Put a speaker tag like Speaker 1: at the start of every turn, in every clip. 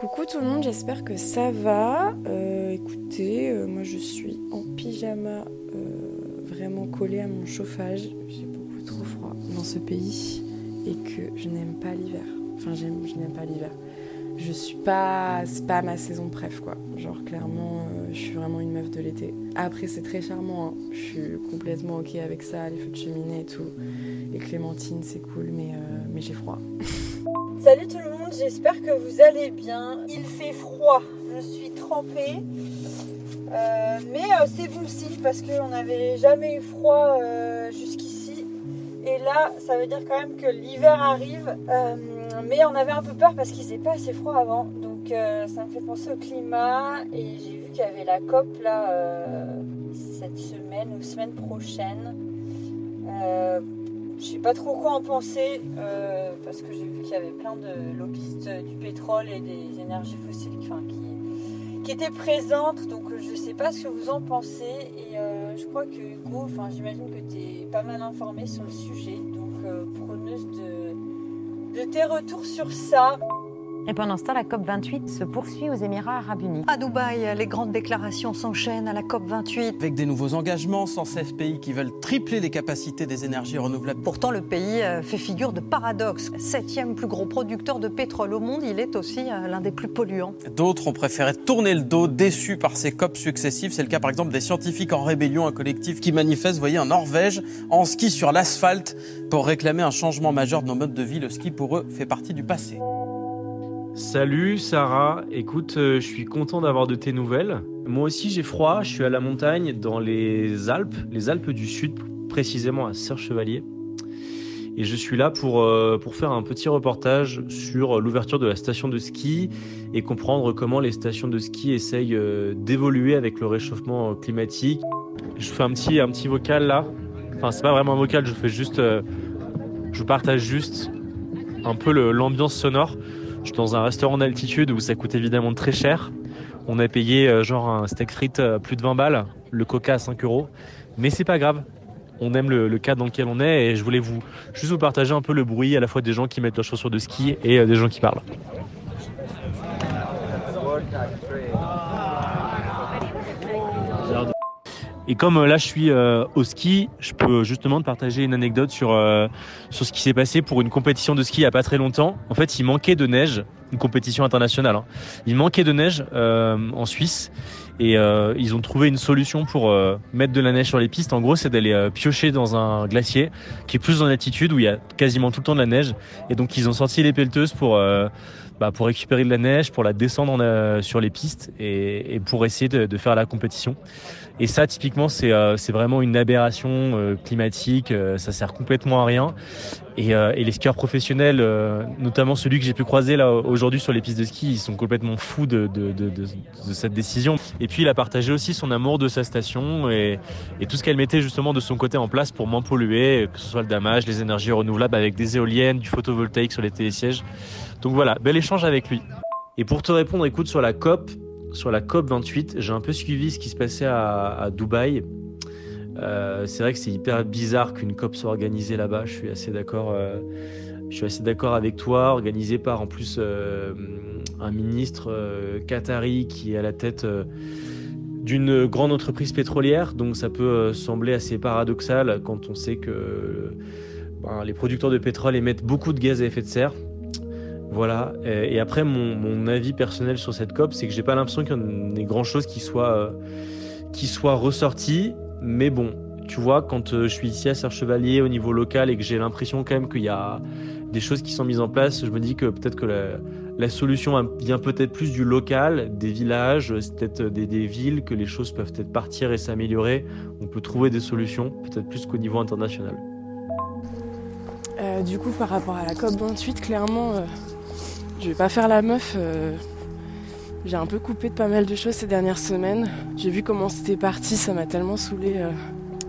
Speaker 1: Coucou tout le monde, j'espère que ça va. Euh, écoutez, euh, moi je suis en pyjama euh, vraiment collée à mon chauffage. J'ai beaucoup trop froid dans ce pays et que je n'aime pas l'hiver. Enfin, j'aime, je n'aime pas l'hiver. Je suis pas, c'est pas ma saison préf quoi. Genre clairement, je suis vraiment une meuf de l'été. Après c'est très charmant, hein. je suis complètement ok avec ça, les feux de cheminée et tout. Les clémentines c'est cool, mais mais j'ai froid.
Speaker 2: Salut tout le monde, j'espère que vous allez bien. Il fait froid, je suis trempée. Euh, mais euh, c'est bon signe parce qu'on n'avait jamais eu froid euh, jusqu'ici. Et là, ça veut dire quand même que l'hiver arrive. mais on avait un peu peur parce qu'il faisait pas assez froid avant. Donc ça me fait penser au climat. Et j'ai vu qu'il y avait la COP là cette semaine ou semaine prochaine. Pas trop quoi en penser euh, parce que j'ai vu qu'il y avait plein de lobbyistes du pétrole et des énergies fossiles qui, qui étaient présentes. Donc je sais pas ce que vous en pensez. Et euh, je crois que Hugo, enfin j'imagine que tu es pas mal informé sur le sujet. Donc euh, preneuse de, de tes retours sur ça.
Speaker 3: Et pendant ce temps, la COP28 se poursuit aux Émirats arabes unis.
Speaker 4: À Dubaï, les grandes déclarations s'enchaînent à la COP28.
Speaker 5: Avec des nouveaux engagements, 116 pays qui veulent tripler les capacités des énergies renouvelables.
Speaker 4: Pourtant, le pays euh, fait figure de paradoxe. Septième plus gros producteur de pétrole au monde, il est aussi euh, l'un des plus polluants.
Speaker 5: D'autres ont préféré tourner le dos, déçus par ces COP successives. C'est le cas par exemple des scientifiques en rébellion, un collectif qui manifeste, vous voyez, en Norvège, en ski sur l'asphalte, pour réclamer un changement majeur de nos modes de vie. Le ski, pour eux, fait partie du passé.
Speaker 6: Salut Sarah, écoute, euh, je suis content d'avoir de tes nouvelles. Moi aussi j'ai froid, je suis à la montagne dans les Alpes, les Alpes du Sud, précisément à Serre-Chevalier. Et je suis là pour, euh, pour faire un petit reportage sur l'ouverture de la station de ski et comprendre comment les stations de ski essayent euh, d'évoluer avec le réchauffement climatique. Je fais un petit, un petit vocal là. Enfin, c'est pas vraiment un vocal, je fais juste. je partage juste un peu l'ambiance sonore. Je suis dans un restaurant d'altitude où ça coûte évidemment très cher. On a payé euh, genre un steak frites euh, plus de 20 balles, le coca à 5 euros. Mais c'est pas grave. On aime le, cadre dans lequel on est et je voulais vous juste vous partager un peu le bruit à la fois des gens qui mettent leurs chaussures de ski et euh, des gens qui parlent. Et comme euh, là je suis euh, au ski, je peux justement te partager une anecdote sur, euh, sur ce qui s'est passé pour une compétition de ski il n'y a pas très longtemps. En fait, il manquait de neige, une compétition internationale. Hein. Il manquait de neige en Suisse et ils ont trouvé une solution pour mettre de la neige sur les pistes. En gros, c'est d'aller piocher dans un glacier qui est plus en altitude où il y a quasiment tout le temps de la neige. Et donc ils ont sorti les pelleteuses pour bah, pour récupérer de la neige, pour la descendre sur les pistes et, et pour essayer de, de, faire la compétition. Et ça, typiquement, c'est euh, vraiment une aberration euh, climatique. Euh, ça sert complètement à rien. Et, euh, et les skieurs professionnels, notamment celui que j'ai pu croiser là aujourd'hui sur les pistes de ski, ils sont complètement fous de, de, de, de, cette décision. Et puis il a partagé aussi son amour de sa station et, et tout ce qu'elle mettait justement de son côté en place pour moins polluer, que ce soit le damage, les énergies renouvelables avec des éoliennes, du photovoltaïque sur les télésièges. Donc voilà, bel échange avec lui. Et pour te répondre, écoute, sur la COP, sur la COP 28, j'ai un peu suivi ce qui se passait à, Dubaï. Euh, c'est vrai que c'est hyper bizarre qu'une COP soit organisée là-bas. Je suis assez d'accord. Euh, avec toi. Organisée par en plus euh, un ministre qatari qui est à la tête d'une grande entreprise pétrolière. Donc ça peut sembler assez paradoxal quand on sait que ben, les producteurs de pétrole émettent beaucoup de gaz à effet de serre. Voilà. Et après, mon, avis personnel sur cette COP, c'est que j'ai pas l'impression qu'il y ait grand chose qui soit, euh, qui soit ressorti. Mais bon, tu vois, quand euh, je suis ici à Serre-Chevalier au niveau local et que j'ai l'impression quand même qu'il y a des choses qui sont mises en place, je me dis que peut-être que la, solution vient peut-être plus du local, des villages, peut-être des, des, villes, que les choses peuvent peut-être partir et s'améliorer. On peut trouver des solutions, peut-être plus qu'au niveau international.
Speaker 1: Euh, du coup, par rapport à la COP28, clairement, je vais pas faire la meuf. Euh, j'ai un peu coupé de pas mal de choses ces dernières semaines. J'ai vu comment c'était parti, ça m'a tellement saoulé. Euh.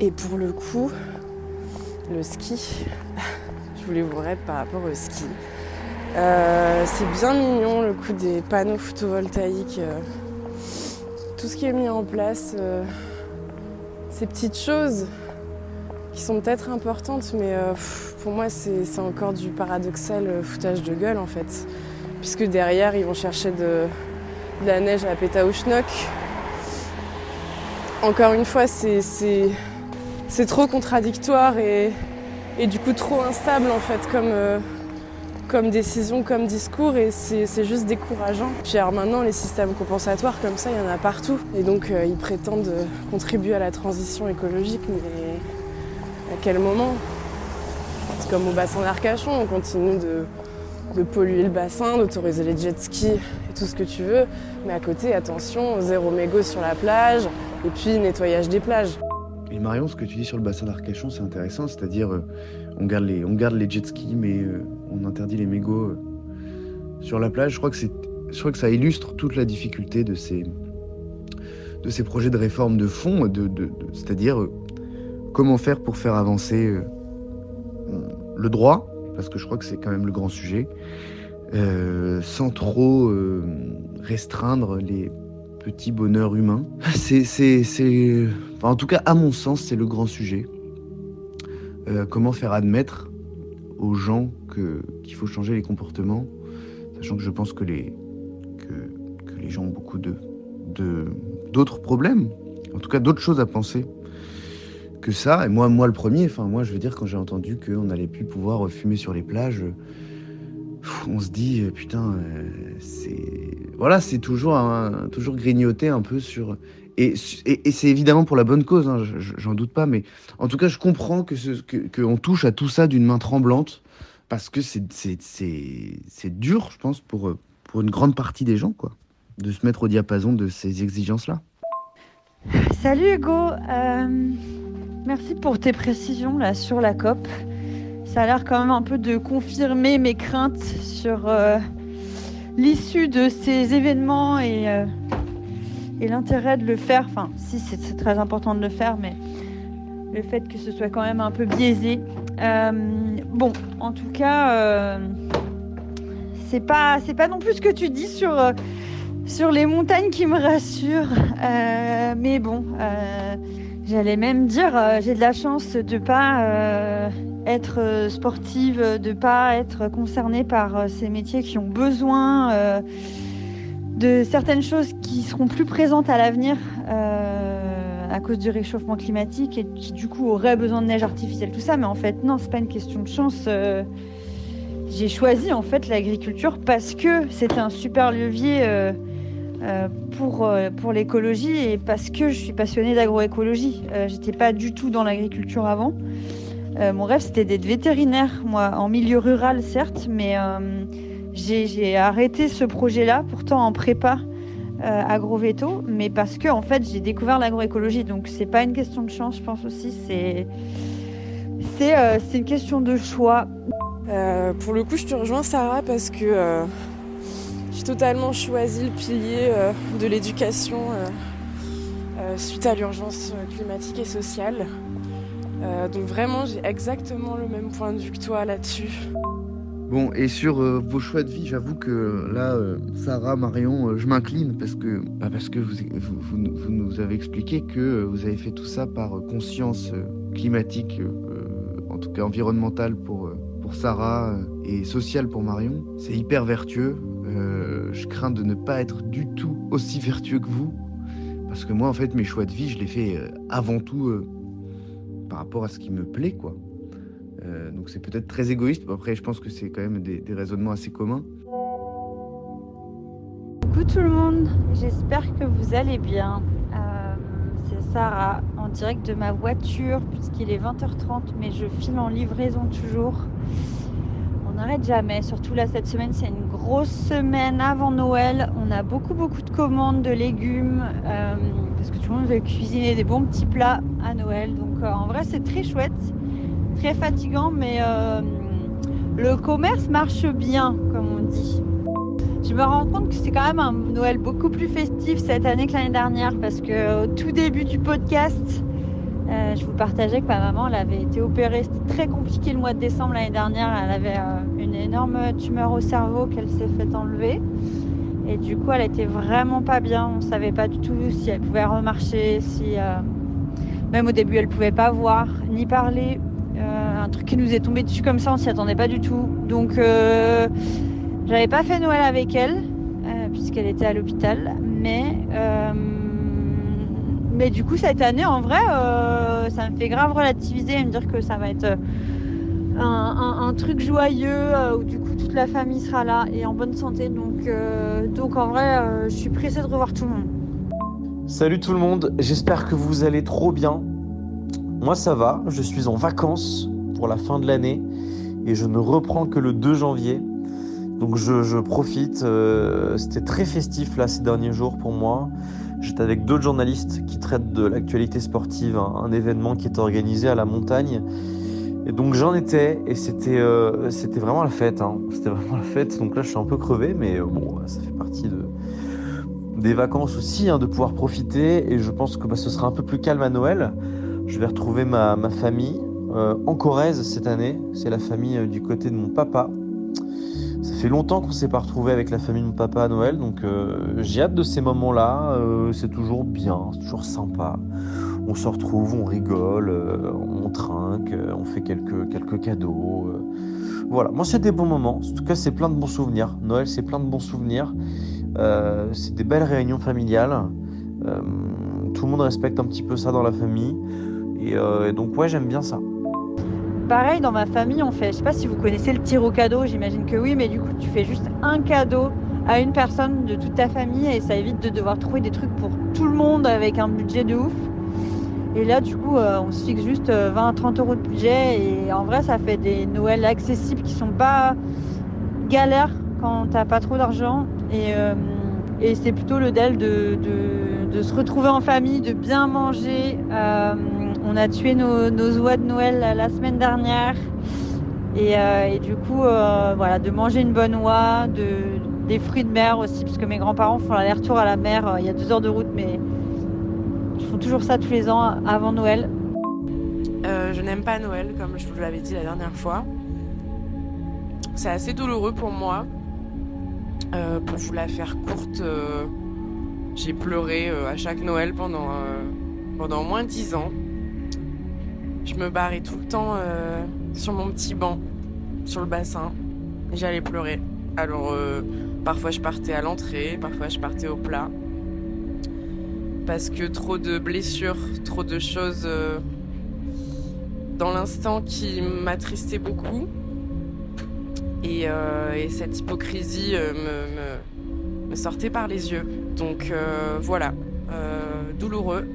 Speaker 1: Et pour le coup, le ski, je voulais vous répondre par rapport au ski. Euh, c'est bien mignon le coup des panneaux photovoltaïques. tout ce qui est mis en place, ces petites choses qui sont peut-être importantes, mais pour moi c'est encore du paradoxal foutage de gueule en fait puisque derrière ils vont chercher de, la neige à Pétaouchnok. Encore une fois, c'est trop contradictoire et, et, du coup trop instable en fait comme, euh, comme décision, comme discours et c'est juste décourageant. Puis alors maintenant les systèmes compensatoires comme ça, il y en a partout et donc euh, ils prétendent euh, contribuer à la transition écologique mais à quel moment? C'est comme au bassin d'Arcachon, on continue de, de polluer le bassin, d'autoriser les jet skis et tout ce que tu veux, mais à côté attention, zéro mégot sur la plage et puis nettoyage des plages.
Speaker 7: Et Marion, ce que tu dis sur le bassin d'Arcachon, c'est intéressant, c'est-à-dire euh, on, garde les, on jet skis, mais euh, on interdit les mégots euh, sur la plage. Je crois, que je crois que ça illustre toute la difficulté de ces, projets de réforme de fond, c'est-à-dire comment faire pour faire avancer le droit, parce que je crois que c'est quand même le grand sujet, sans trop restreindre les petit bonheur humain. C'est, c'est, en tout cas, à mon sens, c'est le grand sujet. Euh, comment faire admettre aux gens que, qu'il faut changer les comportements, sachant que je pense que les, gens ont beaucoup de, de, d'autres problèmes, en tout cas d'autres choses à penser que ça. Et moi, moi le premier, enfin moi je veux dire quand j'ai entendu qu'on n'allait plus pouvoir fumer sur les plages, on se dit putain, euh, c'est voilà, c'est toujours, un, toujours grignoter un peu sur. Et, et, c'est évidemment pour la bonne cause, hein, j'en doute pas, mais en tout cas, je comprends que qu'on touche à tout ça d'une main tremblante, parce que c'est dur, je pense, pour, pour une grande partie des gens, quoi, de se mettre au diapason de ces exigences-là.
Speaker 2: Salut Hugo, euh, merci pour tes précisions là sur la COP. Ça a l'air quand même un peu de confirmer mes craintes sur euh, l'issue de ces événements et, euh, et l'intérêt de le faire, enfin si c'est très important de le faire, mais le fait que ce soit quand même un peu biaisé. Bon, en tout cas, c'est pas c'est pas non plus ce que tu dis sur sur les montagnes qui me rassurent, mais bon, j'allais même dire j'ai de la chance de pas être euh, sportive, de pas être concernée par euh, ces métiers qui ont besoin euh, de certaines choses qui seront plus présentes à l'avenir à cause du réchauffement climatique et qui du coup auraient besoin de neige artificielle, tout ça. Mais en fait, non, c'est pas une question de chance. J'ai choisi en fait l'agriculture parce que c'était un super levier pour, pour l'écologie et parce que je suis passionnée d'agroécologie. J'étais pas du tout dans l'agriculture avant. Euh, mon rêve, c'était d'être vétérinaire, moi, en milieu rural, certes, mais euh, j'ai arrêté ce projet-là, pourtant en prépa euh, agrovéto, mais parce que en fait, j'ai découvert l'agroécologie. Donc, c'est pas une question de chance, je pense aussi, c'est c'est une question de choix.
Speaker 1: pour le coup, je te rejoins, Sarah, parce que totalement choisi le pilier de l'éducation suite à l'urgence climatique et sociale. Euh, donc vraiment, j'ai exactement le même point de vue que toi là-dessus.
Speaker 7: Bon, et sur euh, vos choix de vie, j'avoue que là, euh, Sarah, Marion, je m'incline parce que, bah, parce que vous, vous, nous avez expliqué que vous avez fait tout ça par conscience climatique, en tout cas environnementale pour, pour Sarah et sociale pour Marion. C'est hyper vertueux. Je crains de ne pas être du tout aussi vertueux que vous. Parce que moi, en fait, mes choix de vie, je les fais avant tout par rapport à ce qui me plaît, quoi. Euh, donc c'est peut-être très égoïste, mais après je pense que c'est quand même des, raisonnements assez communs.
Speaker 2: Coucou tout le monde, j'espère que vous allez bien. Euh, c'est Sarah en direct de ma voiture puisqu'il est 20h30 mais je filme en livraison toujours. N'arrête jamais, surtout là cette semaine c'est une grosse semaine avant Noël. On a beaucoup beaucoup de commandes de légumes euh, parce que tout le monde veut cuisiner des bons petits plats à Noël. Donc en vrai, c'est très chouette, très fatigant, mais euh, le commerce marche bien, comme on dit. Je me rends compte que c'est quand même un Noël beaucoup plus festif cette année que l'année dernière parce que au tout début du podcast, euh, je vous partageais que ma maman avait été opérée. C'était très compliqué le mois de décembre l'année dernière. Elle avait euh, une énorme tumeur au cerveau qu'elle s'est fait enlever. Et du coup, elle était vraiment pas bien. On savait pas du tout si elle pouvait remarcher, si même au début, elle pouvait pas voir ni parler. Euh, un truc qui nous est tombé dessus comme ça, on s'y attendait pas du tout. Donc, euh, J'avais pas fait Noël avec elle, euh, puisqu'elle était à l'hôpital, mais, euh, mais du coup, cette année, en vrai, euh, ça me fait grave relativiser et me dire que ça va être un, un- truc joyeux euh, où du coup toute la famille sera là et en bonne santé. Donc, euh, donc en vrai, euh, je suis pressée de revoir tout le monde.
Speaker 6: Salut tout le monde, j'espère que vous allez trop bien. Moi ça va, je suis en vacances pour la fin de l'année et je ne reprends que le 2 janvier. Donc je, profite, euh, c'était très festif là ces derniers jours pour moi. J'étais avec d'autres journalistes qui traitent de l'actualité sportive, un, événement qui est organisé à la montagne. Et donc j'en étais et c'était euh, c'était vraiment la fête. hein. C'était vraiment la fête. Donc là je suis un peu crevé mais euh, bon ça fait partie de, des vacances aussi, hein, de pouvoir profiter. Et je pense que bah, ce sera un peu plus calme à Noël. Je vais retrouver ma, ma famille euh, en Corrèze cette année. C'est la famille du côté de mon papa. Ça fait longtemps qu'on s'est pas retrouvé avec la famille de mon papa à Noël, donc euh, j'ai hâte de ces moments-là. Euh, c'est toujours bien, c'est toujours sympa. On se retrouve, on rigole, euh, on trinque, on fait quelques, cadeaux. Voilà, moi c'est des bons moments. En tout cas, c'est plein de bons souvenirs. Noël, c'est plein de bons souvenirs. C'est des belles réunions familiales. Tout le monde respecte un petit peu ça dans la famille. Et donc, ouais, j'aime bien ça.
Speaker 2: Pareil, dans ma famille, on fait, je sais pas si vous connaissez le tir au cadeau, j'imagine que oui, mais du coup, tu fais juste un cadeau à une personne de toute ta famille et ça évite de devoir trouver des trucs pour tout le monde avec un budget de ouf. Et là, du coup, euh, on se fixe juste euh, 20 à 30 euros de budget et en vrai, ça fait des Noëls accessibles qui sont pas galères quand t'as pas trop d'argent. Et, euh, c'est plutôt le DEL de, de, se retrouver en famille, de bien manger. Euh, on a tué nos, oies de Noël la, semaine dernière. Et, euh, du coup, euh, voilà, de manger une bonne oie, de, des fruits de mer aussi, parce que mes grands-parents font l'aller-retour à la mer. euh, Il y a deux heures de route, mais ils font toujours ça tous les ans avant Noël.
Speaker 1: Je n'aime pas Noël, comme je vous l'avais dit la dernière fois. C'est assez douloureux pour moi. Pour vous la faire courte, j'ai pleuré à chaque Noël pendant, pendant au moins 10 ans. Je me barrais tout le temps euh, sur mon petit banc, sur le bassin, j'allais pleurer. Alors, euh, parfois je partais à l'entrée, parfois je partais au plat. Parce que trop de blessures, trop de choses euh, dans l'instant qui m'attristait beaucoup. Et, et cette hypocrisie me, me- sortait par les yeux. Donc voilà, douloureux.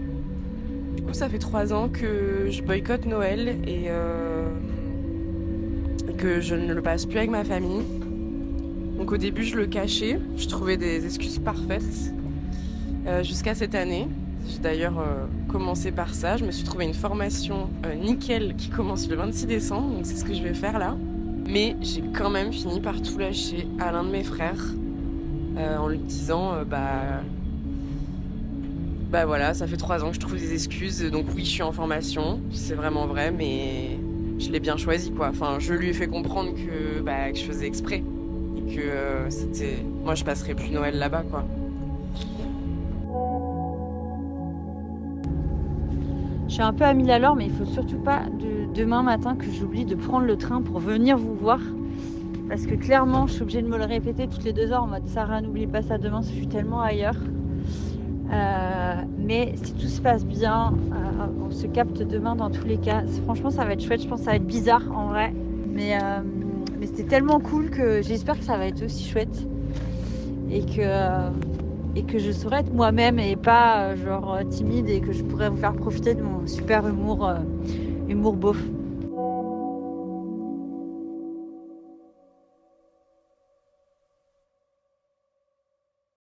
Speaker 1: Du coup, ça fait trois ans que je boycotte Noël et euh, que je ne le passe plus avec ma famille. Donc au début, je le cachais, je trouvais des excuses parfaites. euh, Jusqu'à cette année, j'ai d'ailleurs euh, commencé par ça. Je me suis trouvé une formation nickel qui commence le 26 décembre, donc c'est ce que je vais faire là. Mais j'ai quand même fini par tout lâcher à l'un de mes frères en lui disant bah bah voilà, ça fait trois ans que je trouve des excuses, donc oui, je suis en formation, c'est vraiment vrai, mais je l'ai bien choisi quoi. Enfin, je lui ai fait comprendre que bah je faisais exprès et que euh, c'était moi je passerai plus Noël là-bas quoi.
Speaker 2: Je suis un peu à mille à mais il faut surtout pas de, demain matin que j'oublie de prendre le train pour venir vous voir. Parce que clairement, je suis obligée de me le répéter toutes les deux heures en mode Sarah, n'oublie pas ça demain, je suis tellement ailleurs. Euh, mais si tout se passe bien, euh, on se capte demain dans tous les cas. Franchement, ça va être chouette. Je pense que ça va être bizarre en vrai. Mais, euh, mais c'était tellement cool que j'espère que ça va être aussi chouette. Et que, et que je saurais être moi-même et pas genre timide et que je pourrais vous faire profiter de mon super humour, humour beauf.